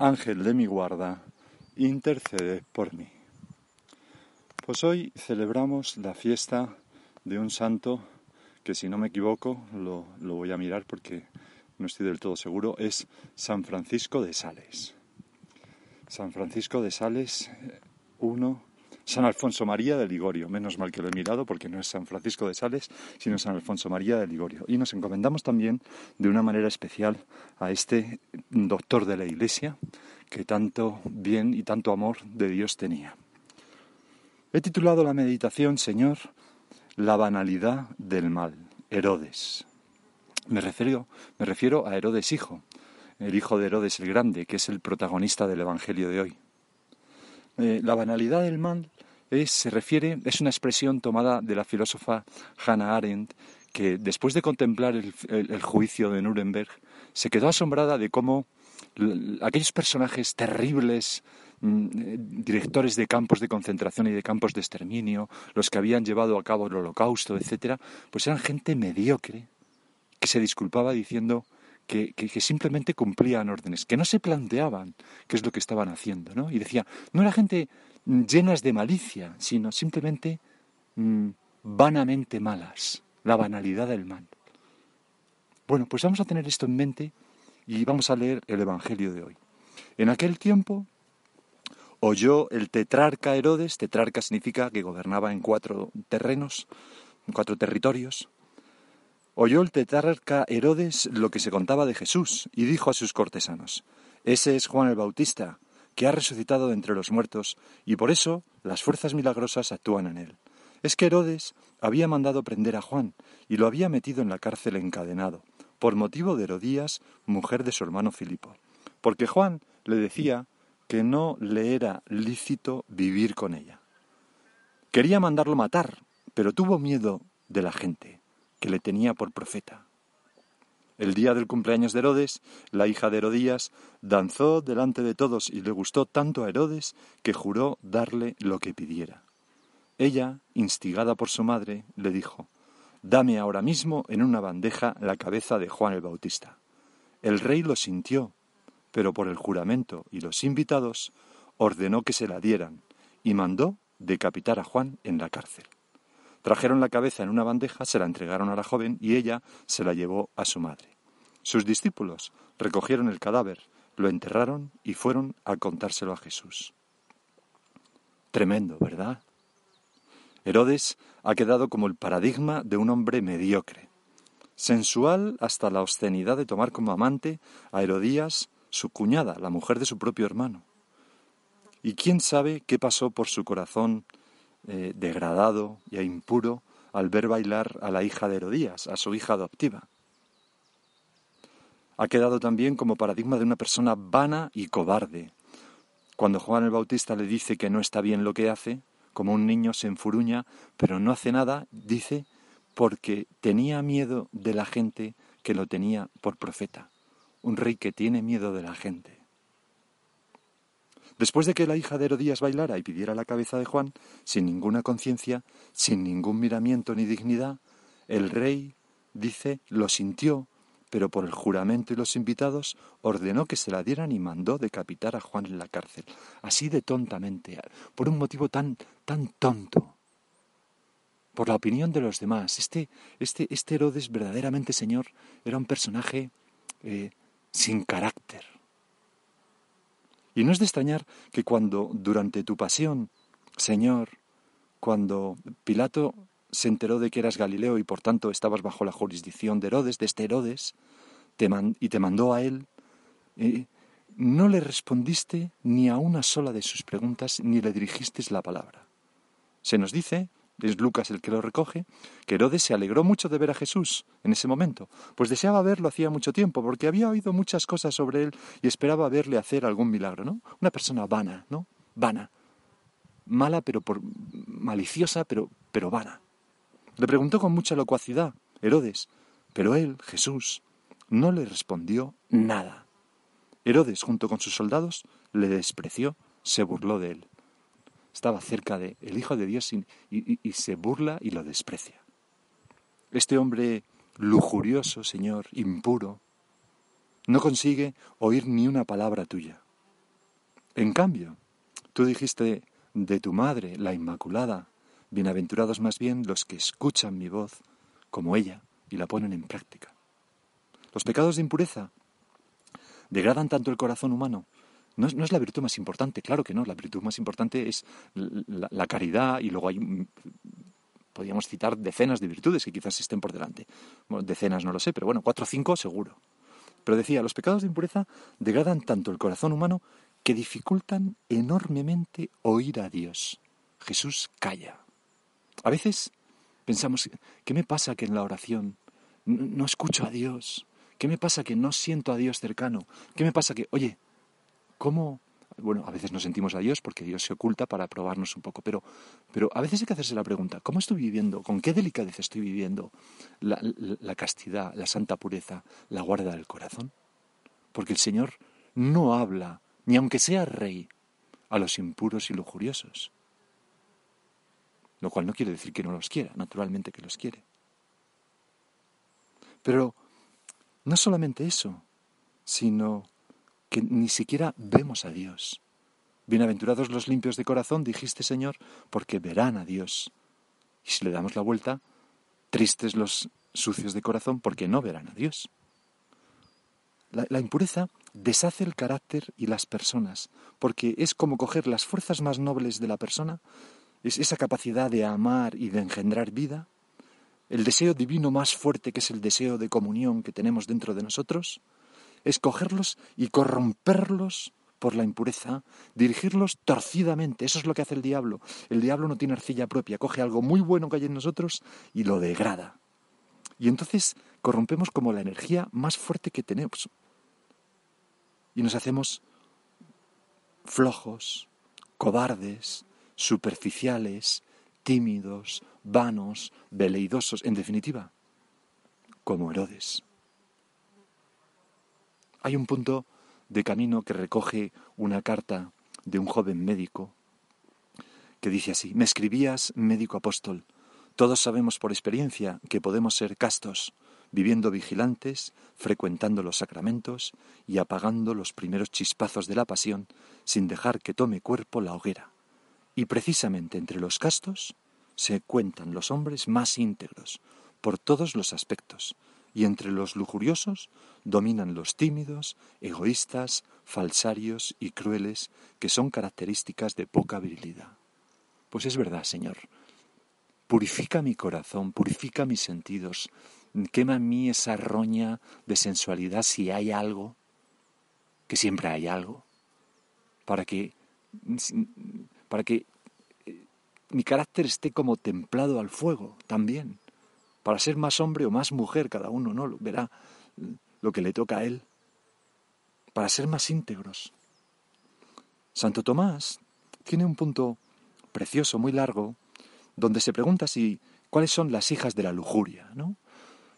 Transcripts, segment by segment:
Ángel de mi guarda, intercede por mí. Pues hoy celebramos la fiesta de un santo que si no me equivoco, lo, lo, voy a mirar porque no estoy del todo seguro, es San Francisco de Sales. San Francisco de Sales, uno San Alfonso María de Ligorio. Menos mal que lo he mirado porque no es San Francisco de Sales, sino San Alfonso María de Ligorio. Y nos encomendamos también de una manera especial a este doctor de la Iglesia que tanto bien y tanto amor de Dios tenía. He titulado la meditación, Señor, La banalidad del mal, Herodes. Me refiero, me refiero a Herodes hijo, el hijo de Herodes el Grande, que es el protagonista del Evangelio de hoy. Eh, la banalidad del mal es, se refiere, es una expresión tomada de la filósofa Hannah Arendt, que después de contemplar el, juicio de Nuremberg, se quedó asombrada de cómo aquellos personajes terribles, mm, directores de campos de concentración y de campos de exterminio, los que habían llevado a cabo el holocausto, etcétera, pues eran gente mediocre que se disculpaba diciendo que, simplemente cumplían órdenes, que no se planteaban qué es lo que estaban haciendo, ¿no? Y decía, no era gente llenas de malicia, sino simplemente mm, vanamente malas, la banalidad del mal. Bueno, pues vamos a tener esto en mente y vamos a leer el Evangelio de hoy. En aquel tiempo oyó el tetrarca Herodes, tetrarca significa que gobernaba en cuatro terrenos, en cuatro territorios, oyó el tetrarca Herodes lo que se contaba de Jesús y dijo a sus cortesanos, ese es Juan el Bautista, que ha resucitado entre los muertos, y por eso las fuerzas milagrosas actúan en él. Es que Herodes había mandado prender a Juan y lo había metido en la cárcel encadenado, por motivo de Herodías, mujer de su hermano Filipo, porque Juan le decía que no le era lícito vivir con ella. Quería mandarlo matar, pero tuvo miedo de la gente, que le tenía por profeta. El día del cumpleaños de Herodes, la hija de Herodías danzó delante de todos y le gustó tanto a Herodes que juró darle lo que pidiera. Ella, instigada por su madre, le dijo, Dame ahora mismo en una bandeja la cabeza de Juan el Bautista. El rey lo sintió, pero por el juramento y los invitados ordenó que se la dieran y mandó decapitar a Juan en la cárcel. Trajeron la cabeza en una bandeja, se la entregaron a la joven y ella se la llevó a su madre. Sus discípulos recogieron el cadáver, lo enterraron y fueron a contárselo a Jesús. Tremendo, ¿verdad? Herodes ha quedado como el paradigma de un hombre mediocre, sensual hasta la obscenidad de tomar como amante a Herodías, su cuñada, la mujer de su propio hermano. Y quién sabe qué pasó por su corazón eh, degradado y impuro al ver bailar a la hija de Herodías, a su hija adoptiva. Ha quedado también como paradigma de una persona vana y cobarde. Cuando Juan el Bautista le dice que no está bien lo que hace, como un niño se enfuruña, pero no hace nada, dice, porque tenía miedo de la gente que lo tenía por profeta. Un rey que tiene miedo de la gente. Después de que la hija de Herodías bailara y pidiera la cabeza de Juan, sin ninguna conciencia, sin ningún miramiento ni dignidad, el rey, dice, lo sintió, pero por el juramento y los invitados ordenó que se la dieran y mandó decapitar a Juan en la cárcel, así de tontamente, por un motivo tan, tan tonto, por la opinión de los demás. Este, este, este Herodes verdaderamente, Señor, era un personaje eh, sin carácter, y no es de extrañar que cuando durante tu pasión, Señor, cuando Pilato se enteró de que eras Galileo y por tanto estabas bajo la jurisdicción de Herodes, de este Herodes, y te mandó a él, eh, no le respondiste ni a una sola de sus preguntas ni le dirigiste la palabra. Se nos dice es Lucas el que lo recoge, que Herodes se alegró mucho de ver a Jesús en ese momento, pues deseaba verlo hacía mucho tiempo, porque había oído muchas cosas sobre él y esperaba verle hacer algún milagro, ¿no? Una persona vana, ¿no? Vana. Mala, pero por maliciosa, pero, pero vana. Le preguntó con mucha locuacidad, Herodes, pero él, Jesús, no le respondió nada. Herodes, junto con sus soldados, le despreció, se burló de él. Estaba cerca de el Hijo de Dios y, se burla y lo desprecia. Este hombre lujurioso, Señor, impuro, no consigue oír ni una palabra tuya. En cambio, tú dijiste de tu madre, la Inmaculada, bienaventurados más bien los que escuchan mi voz como ella y la ponen en práctica. Los pecados de impureza degradan tanto el corazón humano. No es, la virtud más importante, claro que no. La virtud más importante es la, caridad y luego hay, podríamos citar decenas de virtudes que quizás estén por delante. decenas no lo sé, pero bueno, cuatro o cinco seguro. Pero decía, los pecados de impureza degradan tanto el corazón humano que dificultan enormemente oír a Dios. Jesús calla. A veces pensamos, ¿qué me pasa que en la oración no escucho a Dios? ¿Qué me pasa que no siento a Dios cercano? ¿Qué me pasa que, oye, ¿cómo? Bueno, a veces no sentimos a Dios porque Dios se oculta para probarnos un poco, pero, pero a veces hay que hacerse la pregunta, ¿cómo estoy viviendo? ¿Con qué delicadeza estoy viviendo la, la castidad, la santa pureza, la guarda del corazón? Porque el Señor no habla, ni aunque sea rey, a los impuros y lujuriosos. Lo cual no quiere decir que no los quiera, naturalmente que los quiere. Pero no solamente eso, sino que ni siquiera vemos a Dios. Bienaventurados los limpios de corazón, dijiste Señor, porque verán a Dios. Y si le damos la vuelta, tristes los sucios de corazón, porque no verán a Dios. La, impureza deshace el carácter y las personas, porque es como coger las fuerzas más nobles de la persona, es esa capacidad de amar y de engendrar vida, el deseo divino más fuerte que es el deseo de comunión que tenemos dentro de nosotros, es cogerlos y corromperlos por la impureza, dirigirlos torcidamente. Eso es lo que hace el diablo. El diablo no tiene arcilla propia, coge algo muy bueno que hay en nosotros y lo degrada. Y entonces corrompemos como la energía más fuerte que tenemos. Y nos hacemos flojos, cobardes, superficiales, tímidos, vanos, veleidosos, en definitiva, como Herodes. Hay un punto de camino que recoge una carta de un joven médico que dice así, me escribías, médico apóstol, todos sabemos por experiencia que podemos ser castos, viviendo vigilantes, frecuentando los sacramentos y apagando los primeros chispazos de la pasión sin dejar que tome cuerpo la hoguera. Y precisamente entre los castos se cuentan los hombres más íntegros, por todos los aspectos, y entre los lujuriosos dominan los tímidos, egoístas, falsarios y crueles, que son características de poca virilidad. Pues es verdad, Señor. Purifica mi corazón, purifica mis sentidos, quema en mí esa roña de sensualidad si hay algo, que siempre hay algo, para que para que eh, mi carácter esté como templado al fuego también, para ser más hombre o más mujer cada uno, ¿no? Verá lo que le toca a él, para ser más íntegros. Santo Tomás tiene un punto precioso, muy largo, donde se pregunta si cuáles son las hijas de la lujuria, ¿no?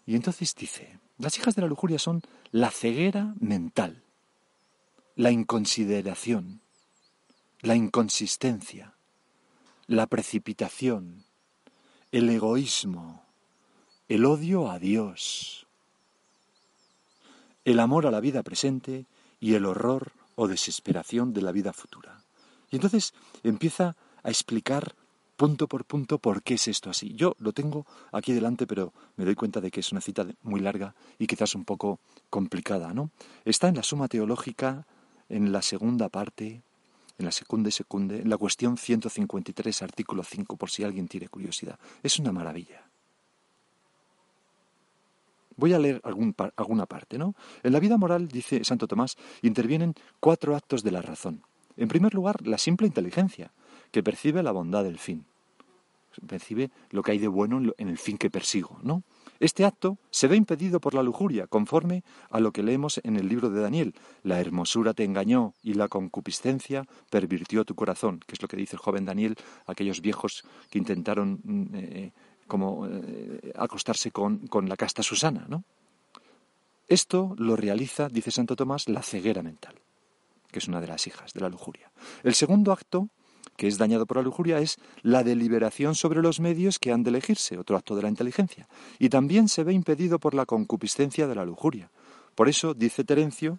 Y entonces dice, las hijas de la lujuria son la ceguera mental, la inconsideración, la inconsistencia, la precipitación, el egoísmo, el odio a Dios, el amor a la vida presente y el horror o desesperación de la vida futura. Y entonces empieza a explicar punto por punto por qué es esto así. Yo lo tengo aquí delante, pero me doy cuenta de que es una cita muy larga y quizás un poco complicada, ¿no? Está en la Suma Teológica, en la segunda parte, en la secunde secunde, en la cuestión 153, artículo 5, por si alguien tiene curiosidad. Es una maravilla. Voy a leer alguna parte, ¿no? En la vida moral, dice Santo Tomás, intervienen cuatro actos de la razón. En primer lugar, la simple inteligencia, que percibe la bondad del fin. percibe lo que hay de bueno en el fin que persigo, ¿no? Este acto se ve impedido por la lujuria, conforme a lo que leemos en el libro de Daniel. La hermosura te engañó y la concupiscencia pervirtió tu corazón, que es lo que dice el joven Daniel, aquellos viejos que intentaron mm, eh, como eh, acostarse con, con la casta Susana, ¿no? Esto lo realiza, dice Santo Tomás, la ceguera mental, que es una de las hijas de la lujuria. El segundo acto que es dañado por la lujuria es la deliberación sobre los medios que han de elegirse, otro acto de la inteligencia, y también se ve impedido por la concupiscencia de la lujuria. Por eso, dice Terencio,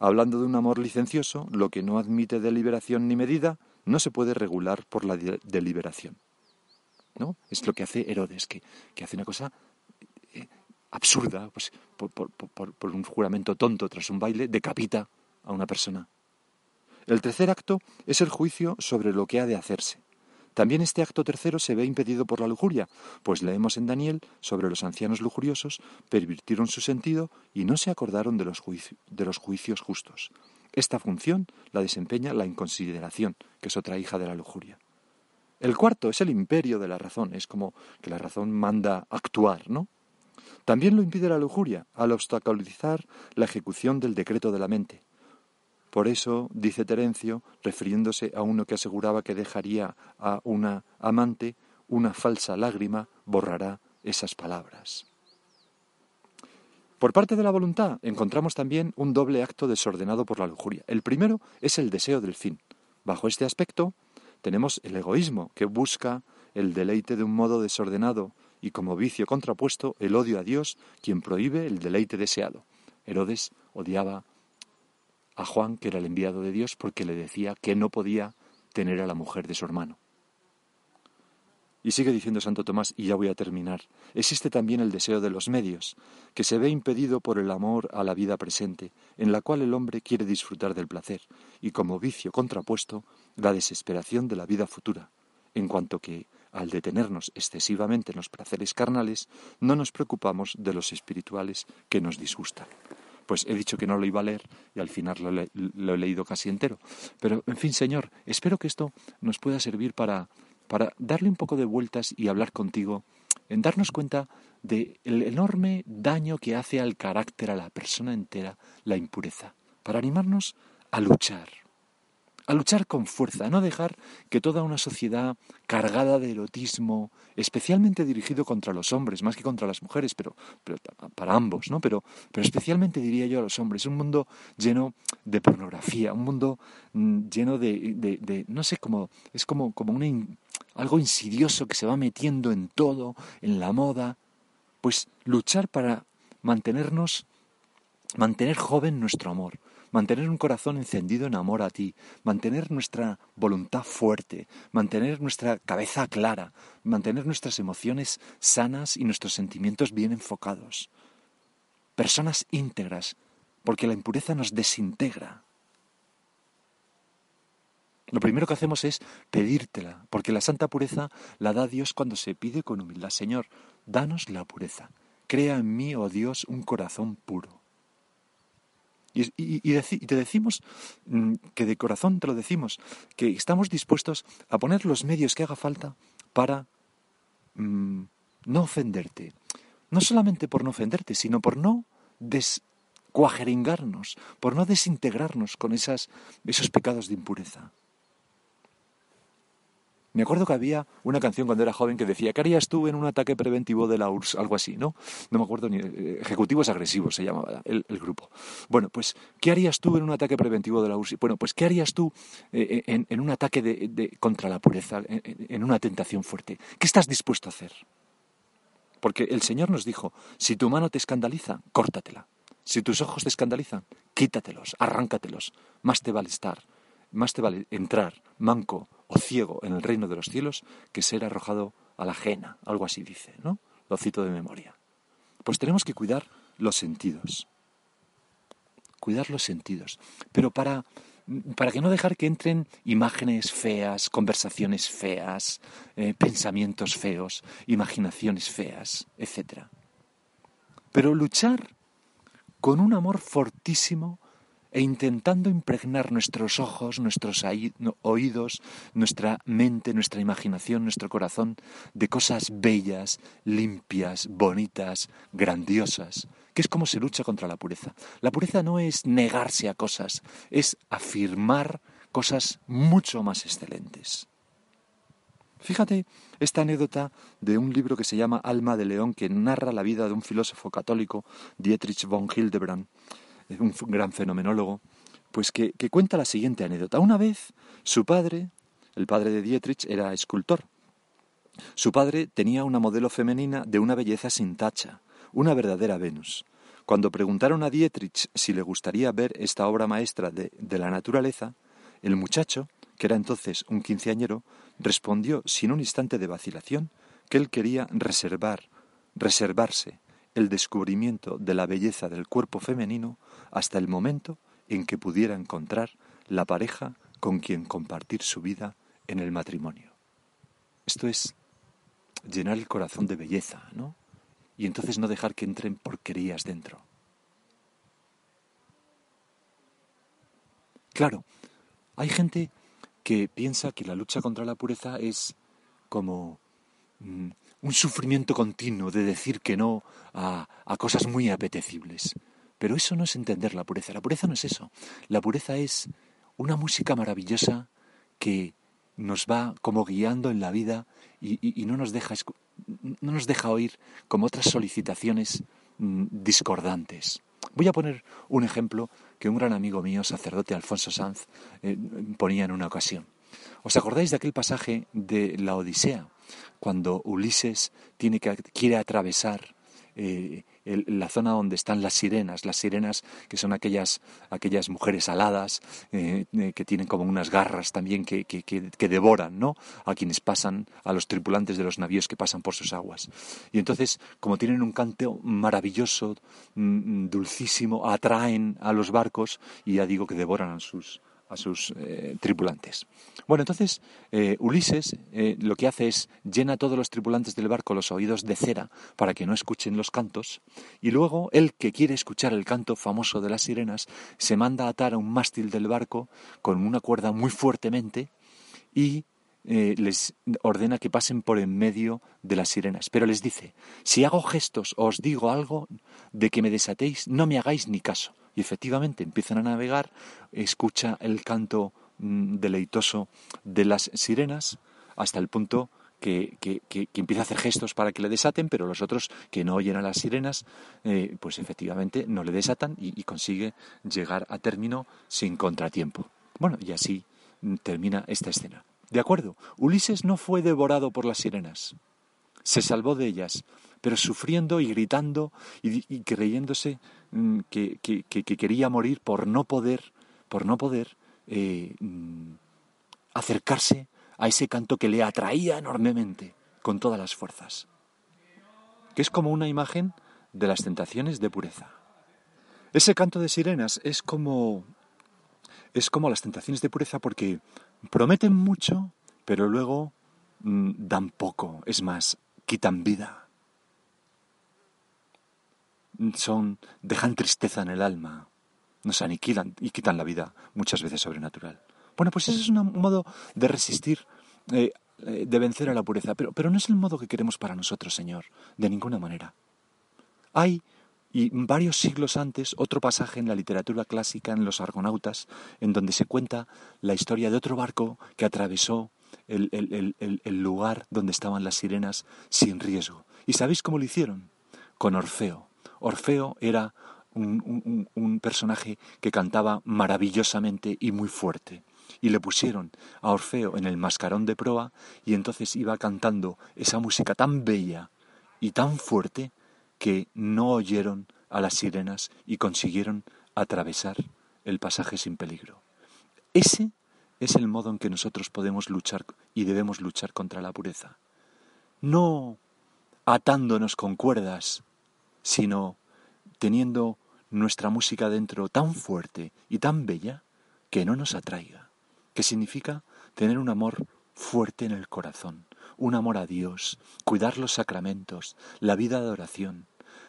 hablando de un amor licencioso, lo que no admite deliberación ni medida no se puede regular por la deliberación. ¿No? Es lo que hace Herodes, que, hace una cosa eh, absurda, pues, por un juramento tonto tras un baile, decapita a una persona. El tercer acto es el juicio sobre lo que ha de hacerse. También este acto tercero se ve impedido por la lujuria, pues leemos en Daniel sobre los ancianos lujuriosos, pervirtieron su sentido y no se acordaron de los, de los juicios justos. Esta función la desempeña la inconsideración, que es otra hija de la lujuria. El cuarto es el imperio de la razón, es como que la razón manda actuar, ¿no? También lo impide la lujuria, al obstaculizar la ejecución del decreto de la mente. Por eso, dice Terencio, refiriéndose a uno que aseguraba que dejaría a una amante, una falsa lágrima borrará esas palabras. Por parte de la voluntad encontramos también un doble acto desordenado por la lujuria. El primero es el deseo del fin. Bajo este aspecto tenemos el egoísmo, que busca el deleite de un modo desordenado y como vicio contrapuesto el odio a Dios, quien prohíbe el deleite deseado. Herodes odiaba a Juan, que era el enviado de Dios, porque le decía que no podía tener a la mujer de su hermano. Y sigue diciendo Santo Tomás, y ya voy a terminar, existe también el deseo de los medios, que se ve impedido por el amor a la vida presente, en la cual el hombre quiere disfrutar del placer, y como vicio contrapuesto, la desesperación de la vida futura, en cuanto que, al detenernos excesivamente en los placeres carnales, no nos preocupamos de los espirituales que nos disgustan pues he dicho que no lo iba a leer y al final lo, he leído casi entero. Pero, en fin, Señor, espero que esto nos pueda servir para, para darle un poco de vueltas y hablar contigo, en darnos cuenta del enorme daño que hace al carácter, a la persona entera, la impureza, para animarnos a luchar, a luchar con fuerza, a no dejar que toda una sociedad cargada de erotismo, especialmente dirigido contra los hombres, más que contra las mujeres, pero, para ambos, ¿no? Pero, pero especialmente diría yo a los hombres, un mundo lleno de pornografía, un mundo mm, lleno de, no sé, como, es como, como algo insidioso que se va metiendo en todo, en la moda, pues luchar para mantenernos, mantener joven nuestro amor, mantener un corazón encendido en amor a ti, mantener nuestra voluntad fuerte, mantener nuestra cabeza clara, mantener nuestras emociones sanas y nuestros sentimientos bien enfocados. Personas íntegras, porque la impureza nos desintegra. Lo primero que hacemos es pedírtela, porque la santa pureza la da Dios cuando se pide con humildad. Señor, danos la pureza. Crea en mí, oh Dios, un corazón puro. Y, te decimos mm, que de corazón te lo decimos, que estamos dispuestos a poner los medios que haga falta para mm, no ofenderte. No solamente por no ofenderte, sino por no descuajeringarnos, por no desintegrarnos con esos pecados de impureza. Me acuerdo que había una canción cuando era joven que decía, ¿qué harías tú en un ataque preventivo de la URSS? Algo así, ¿no? No me acuerdo ni... Eh, ejecutivos agresivos se llamaba el, grupo. Bueno, pues, ¿qué harías tú en un ataque preventivo de la URSS? Bueno, pues, ¿qué harías tú eh, eh, en, un ataque de, contra la pureza, en una tentación fuerte? ¿Qué estás dispuesto a hacer? Porque el Señor nos dijo, si tu mano te escandaliza, córtatela. Si tus ojos te escandalizan, quítatelos, arráncatelos. Más te vale estar, más te vale entrar manco o ciego en el reino de los cielos que ser arrojado a la ajena, algo así dice, ¿no? Lo cito de memoria. Pues tenemos que cuidar los sentidos. Cuidar los sentidos. Pero para, para que no dejar que entren imágenes feas, conversaciones feas, eh, pensamientos feos, imaginaciones feas, etc. Pero luchar con un amor fortísimo e intentando impregnar nuestros ojos, nuestros oídos, nuestra mente, nuestra imaginación, nuestro corazón de cosas bellas, limpias, bonitas, grandiosas, que es como se lucha contra la pureza. La pureza no es negarse a cosas, es afirmar cosas mucho más excelentes. Fíjate esta anécdota de un libro que se llama Alma de León, que narra la vida de un filósofo católico, Dietrich von Hildebrand, un gran fenomenólogo, pues que, que cuenta la siguiente anécdota. Una vez su padre, el padre de Dietrich, era escultor. Su padre tenía una modelo femenina de una belleza sin tacha, una verdadera Venus. Cuando preguntaron a Dietrich si le gustaría ver esta obra maestra de, de la naturaleza, el muchacho, que era entonces un quinceañero, respondió sin un instante de vacilación que él quería reservar, reservarse el descubrimiento de la belleza del cuerpo femenino hasta el momento en que pudiera encontrar la pareja con quien compartir su vida en el matrimonio. Esto es llenar el corazón de belleza, ¿no? Y entonces no dejar que entren porquerías dentro. Claro, hay gente que piensa que la lucha contra la pureza es como mm, un sufrimiento continuo de decir que no a, a cosas muy apetecibles. Pero eso no es entender la pureza. La pureza no es eso. La pureza es una música maravillosa que nos va como guiando en la vida y, no, nos deja, no nos deja oír como otras solicitaciones mm, discordantes. Voy a poner un ejemplo que un gran amigo mío, sacerdote Alfonso Sanz, eh, ponía en una ocasión. ¿Os acordáis de aquel pasaje de la Odisea, cuando Ulises tiene que, quiere atravesar eh, la zona donde están las sirenas, las sirenas que son aquellas, aquellas mujeres aladas eh, que tienen como unas garras también que, que, que, devoran ¿no? a quienes pasan, a los tripulantes de los navíos que pasan por sus aguas. Y entonces, como tienen un canto maravilloso, mm, dulcísimo, atraen a los barcos y ya digo que devoran a sus, a sus eh, tripulantes. Bueno, entonces eh, Ulises eh, lo que hace es llena a todos los tripulantes del barco los oídos de cera para que no escuchen los cantos y luego él que quiere escuchar el canto famoso de las sirenas se manda a atar a un mástil del barco con una cuerda muy fuertemente y les ordena que pasen por en medio de las sirenas. Pero les dice, si hago gestos o os digo algo de que me desatéis, no me hagáis ni caso y efectivamente empiezan a navegar, escucha el canto mm, deleitoso de las sirenas hasta el punto que, que, empieza a hacer gestos para que le desaten, pero los otros que no oyen a las sirenas, eh, pues efectivamente no le desatan y, consigue llegar a término sin contratiempo. Bueno, y así mm, termina esta escena. De acuerdo, Ulises no fue devorado por las sirenas, se salvó de ellas, pero sufriendo y gritando y creyéndose Mm, que, quería morir por no poder, por no poder eh, mm, acercarse a ese canto que le atraía enormemente con todas las fuerzas, que es como una imagen de las tentaciones de pureza. Ese canto de sirenas es como es como las tentaciones de pureza porque prometen mucho, pero luego mm, dan poco, es más, quitan vida son, dejan tristeza en el alma, nos aniquilan y quitan la vida, muchas veces sobrenatural. Bueno, pues ese es un modo de resistir, eh, eh, de vencer a la pureza, pero, pero no es el modo que queremos para nosotros, Señor, de ninguna manera. Hay, y varios siglos antes, otro pasaje en la literatura clásica, en los Argonautas, en donde se cuenta la historia de otro barco que atravesó el, el lugar donde estaban las sirenas sin riesgo. ¿Y sabéis cómo lo hicieron? Con Orfeo. Orfeo era un, personaje que cantaba maravillosamente y muy fuerte. Y le pusieron a Orfeo en el mascarón de proa y entonces iba cantando esa música tan bella y tan fuerte que no oyeron a las sirenas y consiguieron atravesar el pasaje sin peligro. Ese es el modo en que nosotros podemos luchar y debemos luchar contra la pureza. No atándonos con cuerdas sino teniendo nuestra música dentro tan fuerte y tan bella que no nos atraiga, que significa tener un amor fuerte en el corazón, un amor a Dios, cuidar los sacramentos, la vida de oración,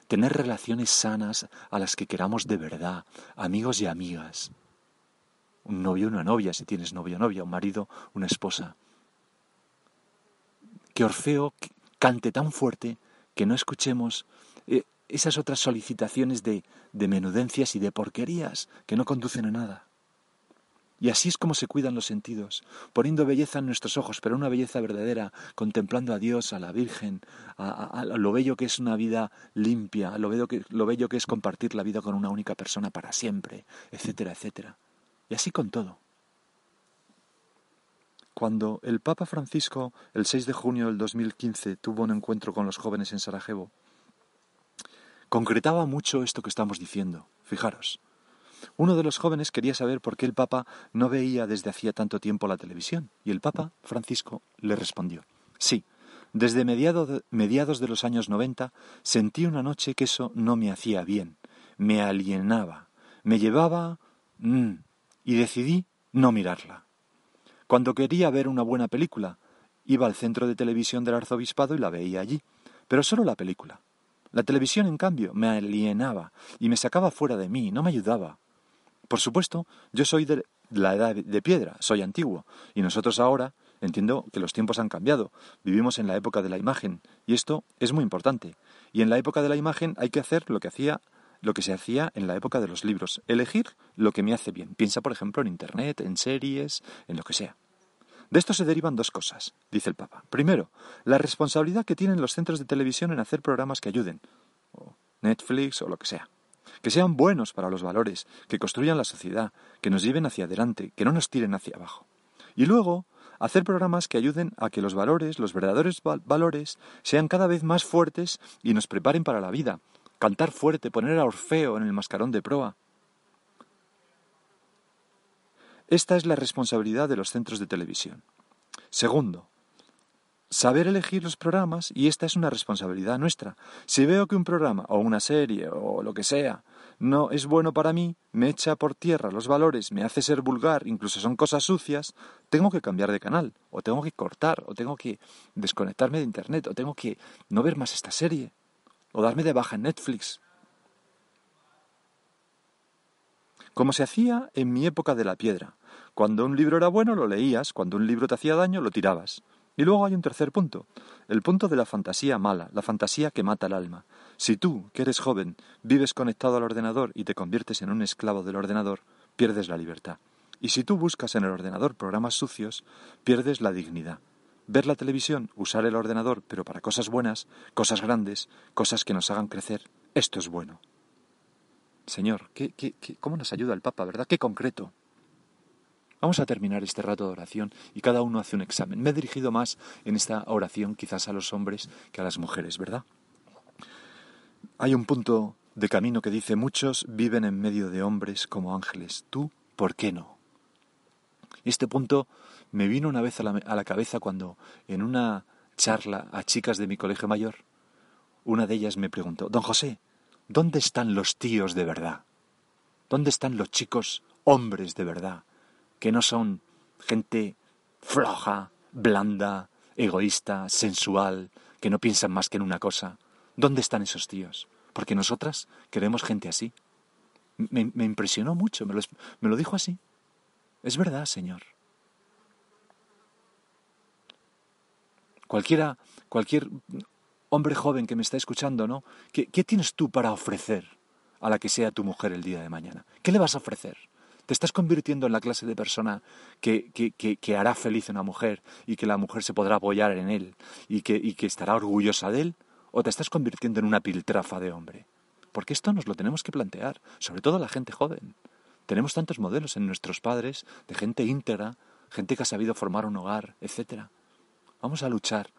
tener relaciones sanas a las que queramos de verdad, amigos y amigas. Un novio, una novia, si tienes novio o novia, un marido, una esposa. Que Orfeo cante tan fuerte que no escuchemos eh, esas otras solicitaciones de, de menudencias y de porquerías que no conducen a nada. Y así es como se cuidan los sentidos, poniendo belleza en nuestros ojos, pero una belleza verdadera, contemplando a Dios, a la Virgen, a, lo bello que es una vida limpia, lo bello, que, lo bello que es compartir la vida con una única persona para siempre, etcétera, etcétera. Y así con todo. Cuando el Papa Francisco, el 6 de junio del 2015, tuvo un encuentro con los jóvenes en Sarajevo, concretaba mucho esto que estamos diciendo. Fijaros, uno de los jóvenes quería saber por qué el Papa no veía desde hacía tanto tiempo la televisión, y el Papa, Francisco, le respondió, sí, desde mediados de los años noventa sentí una noche que eso no me hacía bien, me alienaba, me llevaba... Mm, y decidí no mirarla. Cuando quería ver una buena película, iba al centro de televisión del arzobispado y la veía allí, pero solo la película. La televisión, en cambio, me alienaba y me sacaba fuera de mí, no me ayudaba. Por supuesto, yo soy de la edad de piedra, soy antiguo, y nosotros ahora entiendo que los tiempos han cambiado. Vivimos en la época de la imagen, y esto es muy importante. Y en la época de la imagen hay que hacer lo que hacía lo que se hacía en la época de los libros, elegir lo que me hace bien. Piensa, por ejemplo, en internet, en series, en lo que sea. De esto se derivan dos cosas, dice el Papa. Primero, la responsabilidad que tienen los centros de televisión en hacer programas que ayuden, o Netflix o lo que sea que sean buenos para los valores, que construyan la sociedad, que nos lleven hacia adelante, que no nos tiren hacia abajo. Y luego, hacer programas que ayuden a que los valores, los verdaderos valores, sean cada vez más fuertes y nos preparen para la vida. Cantar fuerte, poner a Orfeo en el mascarón de proa. Esta es la responsabilidad de los centros de televisión. Segundo, saber elegir los programas y esta es una responsabilidad nuestra. Si veo que un programa o una serie o lo que sea no es bueno para mí, me echa por tierra los valores, me hace ser vulgar, incluso son cosas sucias, tengo que cambiar de canal, o tengo que cortar, o tengo que desconectarme de Internet, o tengo que no ver más esta serie, o darme de baja en Netflix. Como se hacía en mi época de la piedra. Cuando un libro era bueno lo leías, cuando un libro te hacía daño lo tirabas. Y luego hay un tercer punto, el punto de la fantasía mala, la fantasía que mata el alma. Si tú, que eres joven, vives conectado al ordenador y te conviertes en un esclavo del ordenador, pierdes la libertad. Y si tú buscas en el ordenador programas sucios, pierdes la dignidad. Ver la televisión, usar el ordenador, pero para cosas buenas, cosas grandes, cosas que nos hagan crecer, esto es bueno. Señor, ¿qué, qué, cómo nos ayuda el Papa, verdad? Qué concreto. Vamos a terminar este rato de oración y cada uno hace un examen. Me he dirigido más en esta oración quizás a los hombres que a las mujeres, ¿verdad? Hay un punto de camino que dice, muchos viven en medio de hombres como ángeles. ¿Tú por qué no? Este punto me vino una vez a la, a la cabeza cuando en una charla a chicas de mi colegio mayor, una de ellas me preguntó, Don José, ¿dónde están los tíos de verdad? ¿Dónde están los chicos hombres de verdad? que no son gente floja, blanda, egoísta, sensual, que no piensan más que en una cosa. ¿Dónde están esos tíos? Porque nosotras queremos gente así. Me, impresionó mucho, me lo, me lo dijo así. Es verdad, Señor. Cualquiera, cualquier hombre joven que me está escuchando, ¿no? ¿Qué, ¿Qué tienes tú para ofrecer a la que sea tu mujer el día de mañana? ¿Qué le vas a ofrecer? ¿Te estás convirtiendo en la clase de persona que, que, hará feliz a una mujer y que la mujer se podrá apoyar en él y que, y que estará orgullosa de él? ¿O te estás convirtiendo en una piltrafa de hombre? Porque esto nos lo tenemos que plantear, sobre todo la gente joven. Tenemos tantos modelos en nuestros padres de gente íntegra, gente que ha sabido formar un hogar, etc. Vamos a luchar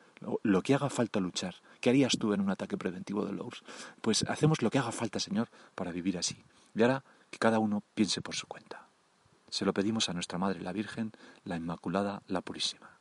lo, que haga falta luchar. ¿Qué harías tú en un ataque preventivo de Lowe's? Pues hacemos lo que haga falta, Señor, para vivir así. Y ahora que cada uno piense por su cuenta. Se lo pedimos a nuestra Madre la Virgen, la Inmaculada, la Purísima.